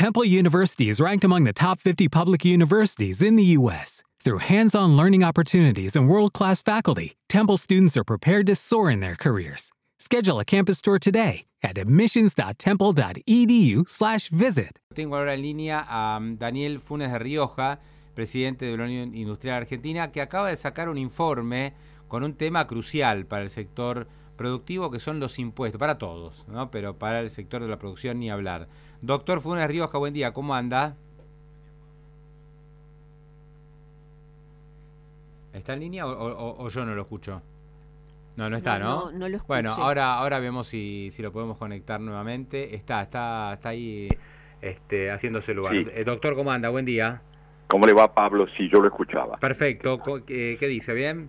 Temple University is ranked among the top 50 public universities in the U.S. Through hands on learning opportunities and world class faculty, Temple students are prepared to soar in their careers. Schedule a campus tour today at admissions.temple.edu/slash visit. Tengo ahora en línea a um, Daniel Funes de Rioja, presidente de la Unión Industrial Argentina, que acaba de sacar un informe con un tema crucial para el sector productivo, que son los impuestos, para todos, ¿no? pero para el sector de la producción ni hablar. Doctor Funes Rioja, buen día, ¿cómo anda? ¿Está en línea o, yo no lo escucho? No, no está, ¿no? No, lo escucho. Bueno, ahora, ahora vemos si, si lo podemos conectar nuevamente. Está, está, está ahí este, haciéndose lugar. Eh, doctor, ¿cómo anda? Buen día. ¿Cómo le va, Pablo? Sí, yo lo escuchaba. Perfecto. ¿Qué, dice? ¿Bien?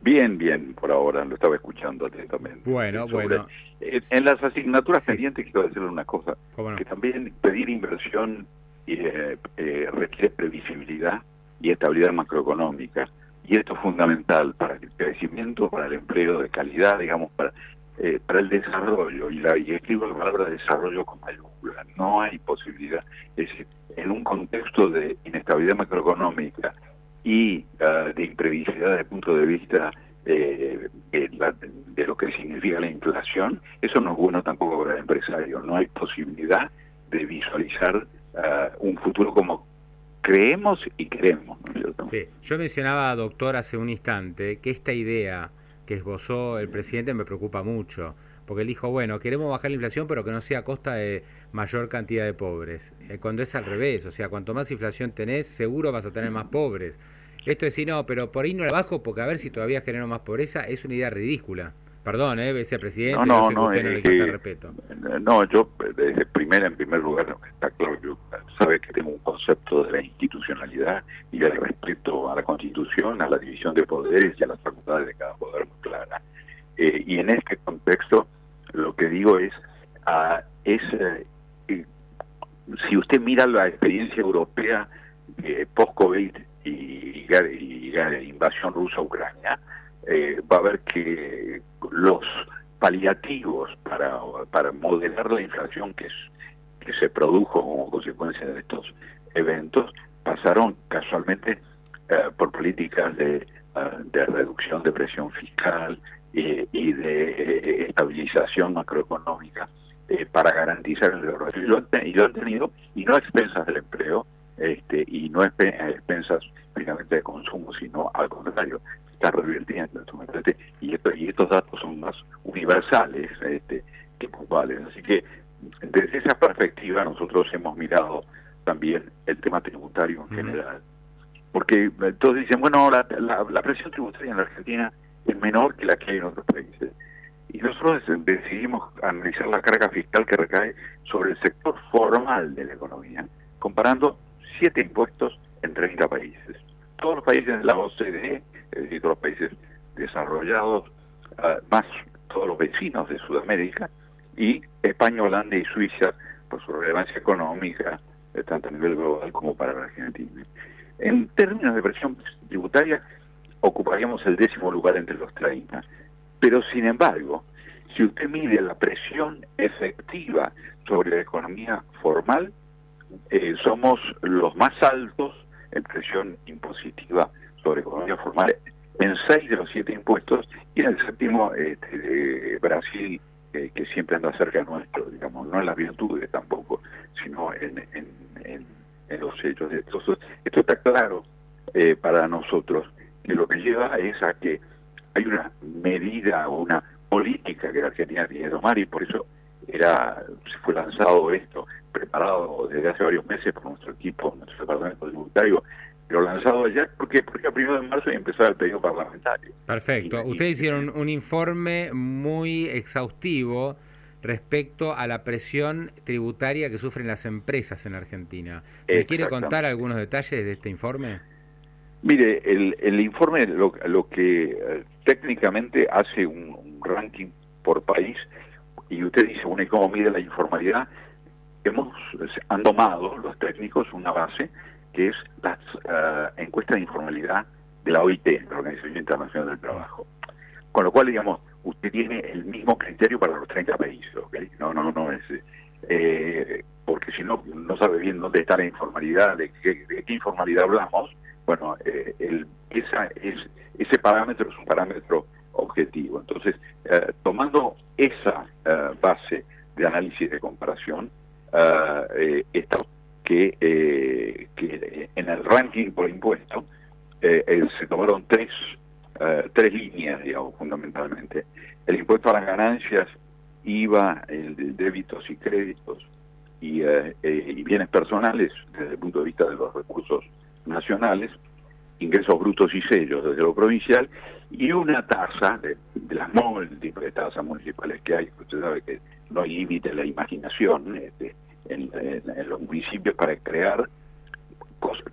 Bien, bien, por ahora lo estaba escuchando atentamente. Bueno, bueno. en las asignaturas pendientes quiero decirle una cosa, que también pedir inversión eh, eh, requiere previsibilidad y estabilidad macroeconómica y esto es fundamental para el crecimiento, para el empleo de calidad, digamos, para, eh, para el desarrollo. Y, la, y escribo la palabra desarrollo con mayúscula. No hay posibilidad. Es decir, en un contexto de inestabilidad macroeconómica y uh, de imprevisibilidad desde el punto de vista eh, de, lo que significa la inflación, eso no es bueno tampoco para el empresario. No hay posibilidad de visualizar uh, un futuro como creemos y queremos. Sí, yo mencionaba, doctor, hace un instante que esta idea que esbozó el presidente me preocupa mucho, porque él dijo, bueno, queremos bajar la inflación, pero que no sea a costa de mayor cantidad de pobres, eh, cuando es al revés, o sea, cuanto más inflación tenés, seguro vas a tener más pobres. Esto de decir, no, pero por ahí no la bajo porque a ver si todavía genero más pobreza, es una idea ridícula. Perdón, ¿eh? presidente, no, no, no, no, yo desde primera, en primer lugar, está claro, yo sabe que tengo un concepto de la institucionalidad y del respeto a la Constitución, a la división de poderes y a las facultades de cada poder muy clara. Eh, y en este contexto, lo que digo es, uh, es eh, si usted mira la experiencia europea eh, post-COVID y, y, invasión rusa a Ucrania, eh, va a ver que los paliativos para, para modelar la inflación que, se produjo como consecuencia de estos eventos pasaron casualmente eh, por políticas de, eh, de, reducción de presión fiscal y de estabilización macroeconómica para garantizar el desarrollo. Y lo, y lo han tenido, y no a expensas del empleo, este, y no a expensas únicamente de consumo, sino al contrario, está revirtiendo. Y, esto, y estos datos son más universales este, que puntuales. Así que desde esa perspectiva nosotros hemos mirado también el tema tributario en general. Porque eh, todos dicen, bueno, la, la, presión tributaria en la Argentina es menor que la que hay en otros países. Y nosotros decidimos analizar la carga fiscal que recae sobre el sector formal de la economía, comparando siete impuestos en 30 países. Todos los países de la OCDE es decir, todos los países desarrollados, ah, más todos los vecinos de Sudamérica, y España, Holanda y Suiza, por su relevancia económica, tanto a nivel global como para la Argentina. En términos de presión tributaria, ocuparíamos el décimo lugar entre los 30. Pero, sin embargo, si usted mide la presión efectiva sobre la economía formal, eh, somos los más altos en presión impositiva sobre economía formal en seis de los siete impuestos y en el séptimo este, de Brasil eh, que siempre anda cerca nuestro, digamos, no en las virtudes tampoco, sino en, en, los hechos. Entonces, esto está claro eh, para nosotros, que lo que lleva es a que hay una medida o una política que la Argentina tiene que tomar y por eso era se fue lanzado esto, preparado desde hace varios meses por nuestro equipo, nuestro departamento tributario, pero lanzado ya porque porque a primero de marzo y empezar el periodo parlamentario. Perfecto. Ustedes hicieron un informe muy exhaustivo respecto a la presión tributaria que sufren las empresas en Argentina. ¿Me quiere contar algunos detalles de este informe? Mire, el, el informe lo, lo que eh, técnicamente hace un, ranking por país y usted dice, bueno, ¿y cómo mide la informalidad? Hemos, han tomado los técnicos una base que es las uh, encuestas de informalidad de la OIT, la Organización Internacional del Trabajo. Con lo cual, digamos, usted tiene el mismo criterio para los 30 países, ¿ok? No, no, no, es, eh, porque si no, no sabe bien dónde está la informalidad, de qué, qué informalidad hablamos, bueno, eh, el, esa es, ese parámetro es un parámetro objetivo. Entonces, eh, tomando esa base de análisis de comparación, está que, que en el ranking por impuesto se tomaron tres, tres líneas, digamos, fundamentalmente. El impuesto a las ganancias IVA, el de débitos y créditos eh, eh, y, bienes personales desde el punto de vista de los recursos nacionales, ingresos brutos y sellos desde lo provincial, y una tasa de, las múltiples tasas municipales que hay, usted sabe que no hay límite a la imaginación este, en, los municipios para crear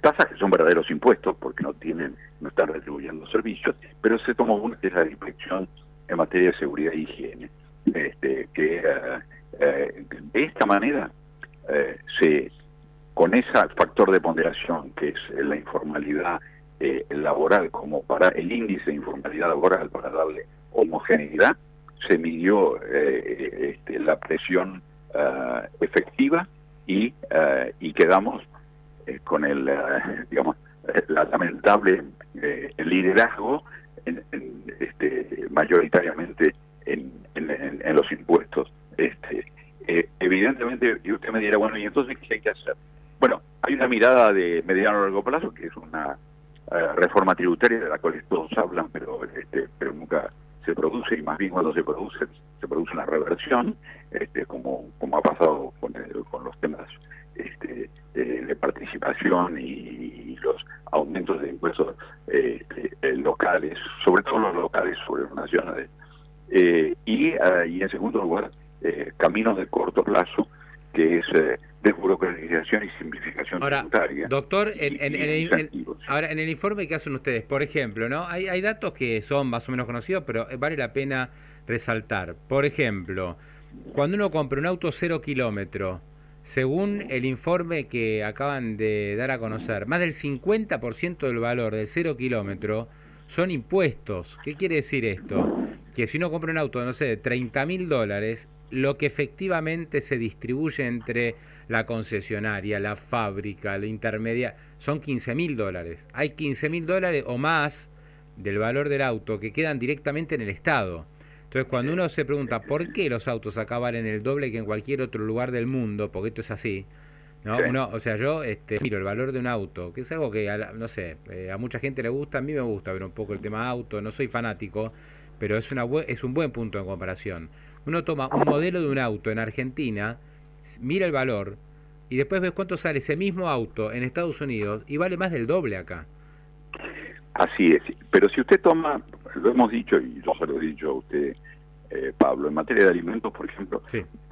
tasas que son verdaderos impuestos porque no tienen no están retribuyendo servicios, pero se tomó una que es la inspección en materia de seguridad e higiene este, que eh, eh, de esta manera eh, se con ese factor de ponderación que es la informalidad laboral como para el índice de informalidad laboral para darle homogeneidad se midió este, la presión efectiva y, y quedamos con el digamos la lamentable liderazgo en, este, mayoritariamente en, en, los impuestos. Este, eh, evidentemente, y usted me dirá, bueno, ¿y entonces qué hay que hacer? Una mirada de mediano a largo plazo, que es una eh, reforma tributaria de la cual todos hablan, pero, este, pero nunca se produce, y más bien cuando se produce, se produce una reversión, este, como, como ha pasado con, con los temas este, de participación y, los aumentos de impuestos este, locales, sobre todo los locales sobre los nacionales. Eh, y, y en segundo lugar, eh, caminos de corto plazo, que es eh, desburocratización y simplificación ahora, Doctor, en, el, ahora en el informe que hacen ustedes, por ejemplo, ¿no? Hay, hay datos que son más o menos conocidos, pero vale la pena resaltar. Por ejemplo, cuando uno compra un auto cero kilómetro, según el informe que acaban de dar a conocer, más del 50% del valor del cero kilómetro son impuestos. ¿Qué quiere decir esto? Que si uno compra un auto, no sé, de 30 mil dólares, lo que efectivamente se distribuye entre la concesionaria, la fábrica, la intermedia, son 15 mil dólares. Hay 15 mil dólares o más del valor del auto que quedan directamente en el Estado. Entonces, cuando uno se pregunta por qué los autos acá valen el doble que en cualquier otro lugar del mundo, porque esto es así, ¿no? Uno, o sea, yo este, miro el valor de un auto, que es algo que, no sé, eh, a mucha gente le gusta, a mí me gusta ver un poco el tema auto, no soy fanático, pero es, una es un buen punto de comparación. Uno toma un modelo de un auto en Argentina, mira el valor, y después ves cuánto sale ese mismo auto en Estados Unidos y vale más del doble acá. Así es, pero si usted toma, lo hemos dicho y yo se lo he dicho a usted, eh, Pablo, en materia de alimentos, por ejemplo,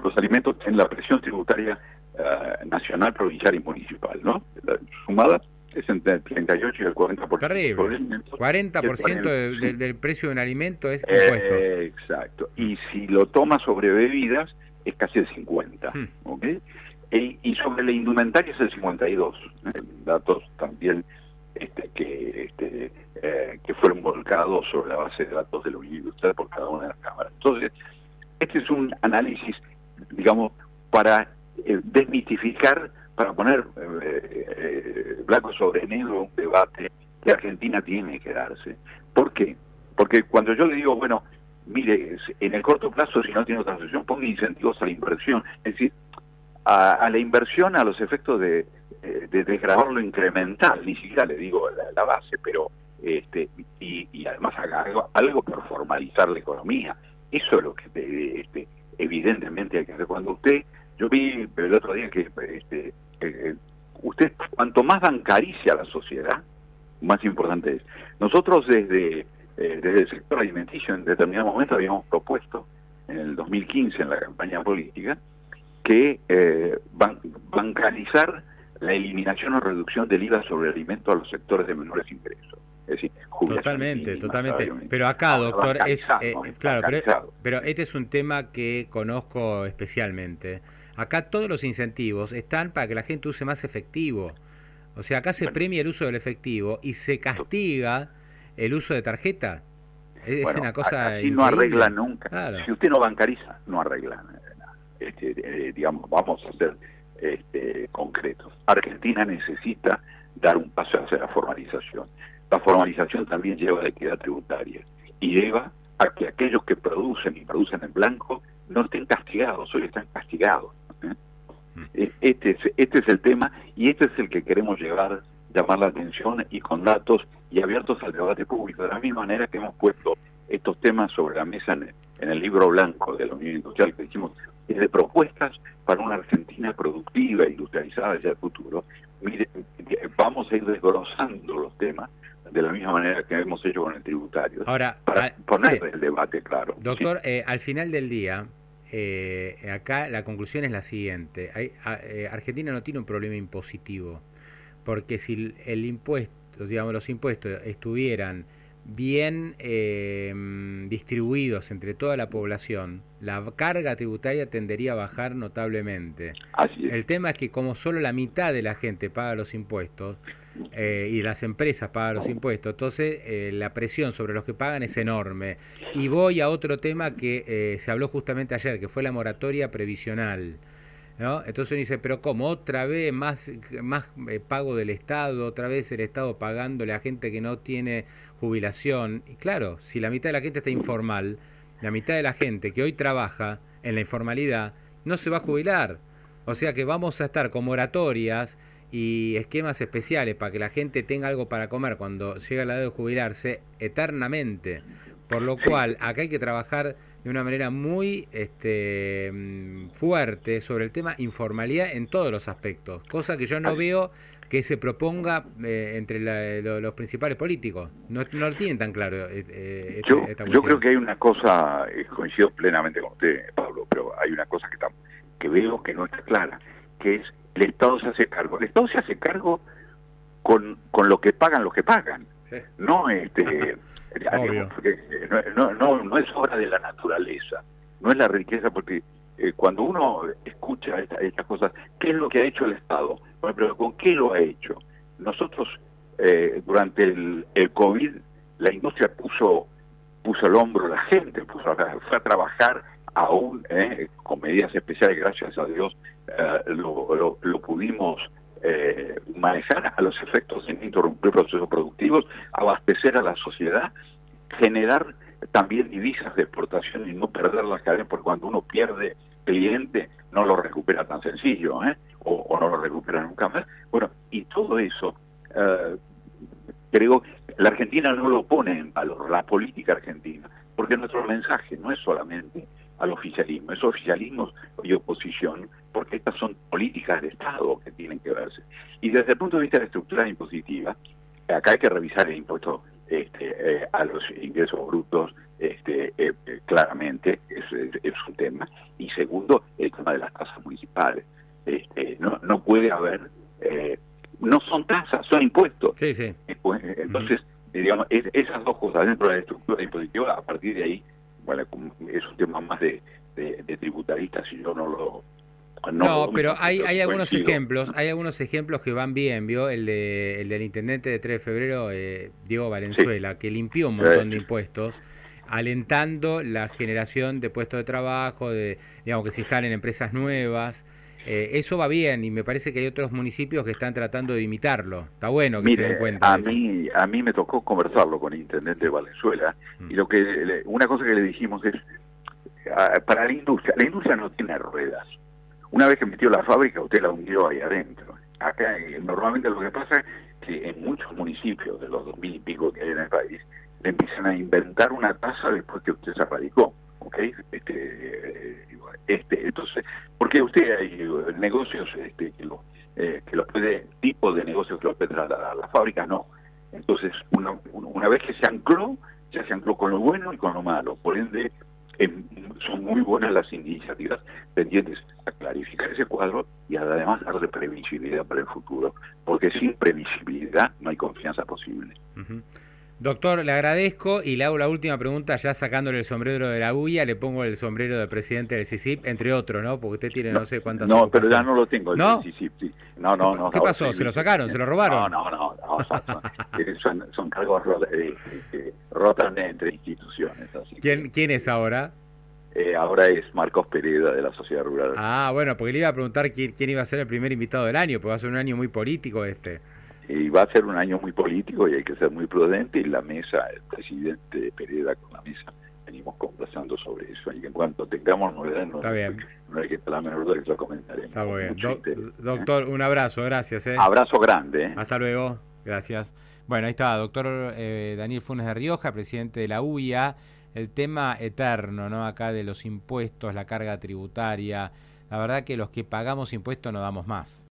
los alimentos tienen la presión tributaria eh, nacional, provincial y municipal, ¿no? La sumada es entre el 38 y el 40%. Terrible. 40% del, del, precio de un alimento es impuestos. exacto. Y si lo toma sobre bebidas, es casi el 50. Hmm. ¿ok? E, y sobre la indumentaria es el 52. ¿eh? Datos también este, que este, eh, que fueron volcados sobre la base de datos de la Universidad por cada una de las cámaras. Entonces, este es un análisis, digamos, para eh, desmitificar, para poner eh, eh, blanco sobre negro un debate que Argentina tiene que darse. ¿Por qué? Porque cuando yo le digo, bueno, mire, en el corto plazo, si no tiene otra solución, ponga incentivos a la inversión. Es decir, a, la inversión a los efectos de, de desgravar lo incremental, ni siquiera le digo la, base, pero este y, y además haga algo, algo por formalizar la economía. Eso es lo que este, evidentemente hay que hacer. Cuando usted yo vi el otro día que este, eh, usted, cuanto más bancaricia la sociedad, más importante es. Nosotros desde, eh, desde el sector alimenticio en determinado momento habíamos propuesto, en el 2015 en la campaña política, que eh, bancarizar la eliminación o reducción del IVA sobre alimentos a los sectores de menores ingresos. Es decir, totalmente, totalmente. Pero acá, doctor, es claro, pero, pero, este es un tema que conozco especialmente. Acá todos los incentivos están para que la gente use más efectivo. O sea, acá se premia el uso del efectivo y se castiga el uso de tarjeta. Es una cosa. Así no arregla nunca. Si usted no bancariza, no arregla nada. este, eh, digamos, vamos a ser este, concretos. Argentina necesita dar un paso hacia la formalización. La formalización también lleva a la equidad tributaria y lleva a que aquellos que producen y producen en blanco no estén castigados, hoy están castigados. E, este es, este es el tema y este es el que queremos llevar, llamar la atención y con datos y abiertos al debate público, de la misma manera que hemos puesto estos temas sobre la mesa en, el libro blanco de la Unión Industrial que dijimos, de propuestas para una Argentina productiva, industrializada hacia el futuro. Mire, vamos a ir desglosando los temas de la misma manera que hemos hecho con el tributario. Ahora, para poner el debate claro. Doctor, eh, al final del día, eh, acá la conclusión es la siguiente. Hay, eh, Argentina no tiene un problema impositivo, porque si el impuesto, digamos, los impuestos estuvieran bien eh, distribuidos entre toda la población, la carga tributaria tendería a bajar notablemente. El tema es que como solo la mitad de la gente paga los impuestos eh, y las empresas pagan los impuestos, entonces eh, la presión sobre los que pagan es enorme. Y voy a otro tema que se habló justamente ayer, que fue la moratoria previsional. ¿No? Entonces uno dice, pero ¿cómo? Otra vez más, más eh, pago del Estado, otra vez el Estado pagándole a gente que no tiene jubilación. Y claro, si la mitad de la gente está informal, la mitad de la gente que hoy trabaja en la informalidad no se va a jubilar. O sea que vamos a estar con moratorias y esquemas especiales para que la gente tenga algo para comer cuando llega la edad de jubilarse eternamente. Por lo cual, acá hay que trabajar de una manera muy este, mm, fuerte sobre el tema informalidad en todos los aspectos, cosa que yo no veo que se proponga eh, entre los principales políticos. No, no, lo tienen tan claro. Eh, eh yo, yo creo que hay una cosa, eh, coincido plenamente con usted, Pablo, pero hay una cosa que, que veo que no está clara, que es el Estado se hace cargo. El Estado se hace cargo con, con lo que pagan los que pagan. No este Eh, no, no, no, es obra de la naturaleza, no es la riqueza, porque eh, cuando uno escucha estas cosas, ¿qué es lo que ha hecho el Estado? pero ¿con qué lo ha hecho? Nosotros, eh, durante el, el COVID, la industria puso puso el hombro a la gente, puso fue a trabajar aún con medidas especiales, gracias a Dios, lo, lo, pudimos eh, manejar a los efectos sin interrumpir procesos productivos, abastecer a la sociedad, generar también divisas de exportación y no perder las cadenas, porque cuando uno pierde cliente no lo recupera tan sencillo, ¿eh? o, no lo recupera nunca más. Bueno, y todo eso, eh, creo, la Argentina no lo pone en valor, la política argentina, porque nuestro mensaje no es solamente al oficialismo, es oficialismo y oposición, porque estas son políticas de Estado que tienen que verse. Y desde el punto de vista de la estructura impositiva, acá hay que revisar el impuesto este, eh, a los ingresos brutos este, eh, eh, claramente, es, es, un tema. Y segundo, el tema de las tasas municipales. Este, no, no puede haber, no son tasas, son impuestos. Sí, sí. Entonces, digamos, esas dos cosas dentro de la estructura impositiva, a partir de ahí, bueno, es un tema más de, de, de tributaristas y yo no lo no, pero hay, hay algunos ejemplos, hay algunos ejemplos que van bien, vio el, de, el del intendente de 3 de febrero, eh, Diego Valenzuela, que limpió un montón de impuestos, alentando la generación de puestos de trabajo, de digamos que se instalen empresas nuevas. Eh, eso va bien y me parece que hay otros municipios que están tratando de imitarlo. Está bueno que se den cuenta. A mí, a mí me tocó conversarlo con el intendente de Valenzuela mm. y lo que una cosa que le dijimos es para la industria, la industria no tiene ruedas una vez que metió la fábrica, usted la hundió ahí adentro. Acá eh, normalmente lo que pasa es que en muchos municipios de los dos mil y pico que hay en el país, le empiezan a inventar una tasa después que usted se radicó. ¿Ok? Este, este, entonces, porque usted hay eh, negocios este, que, lo, eh, que los puede, tipo de negocios que los puede las fábricas no. Entonces, una, una vez que se ancló, ya se ancló con lo bueno y con lo malo. Por ende, son muy buenas las iniciativas pendientes a clarificar ese cuadro y además darle previsibilidad para el futuro, porque sin previsibilidad no hay confianza posible. Doctor, le agradezco y le hago la última pregunta, ya sacándole el sombrero de la UIA, le pongo el sombrero de presidente del CICIP, entre otros, ¿no? Porque usted tiene no, sé cuántas... No, pero ya no lo tengo, el ¿No? CICIP, sí. No, no, no. ¿Qué pasó? ¿Se lo sacaron? ¿Se lo robaron? No, no, no. son, son, cargos eh, eh, rotan entre instituciones. ¿Quién, ¿Quién es ahora? Eh, Eh, ahora es Marcos Pereda de la Sociedad Rural. Ah, bueno, porque le iba a preguntar quién, quién iba a ser el primer invitado del año, porque va a ser un año muy político este. Y va a ser un año muy político y hay que ser muy prudente y la mesa, el presidente Pereda con la mesa, venimos conversando sobre eso y en cuanto tengamos novedades no, no hay que estar la menor duda que lo comentaremos. Está muy bien. doctor, un abrazo, gracias. ¿eh? Abrazo grande. ¿eh? Hasta luego, gracias. Bueno, ahí está, doctor eh, Daniel Funes de Rioja, presidente de la UIA. El tema eterno, ¿no? Acá de los impuestos, la carga tributaria. La verdad que los que pagamos impuestos no damos más.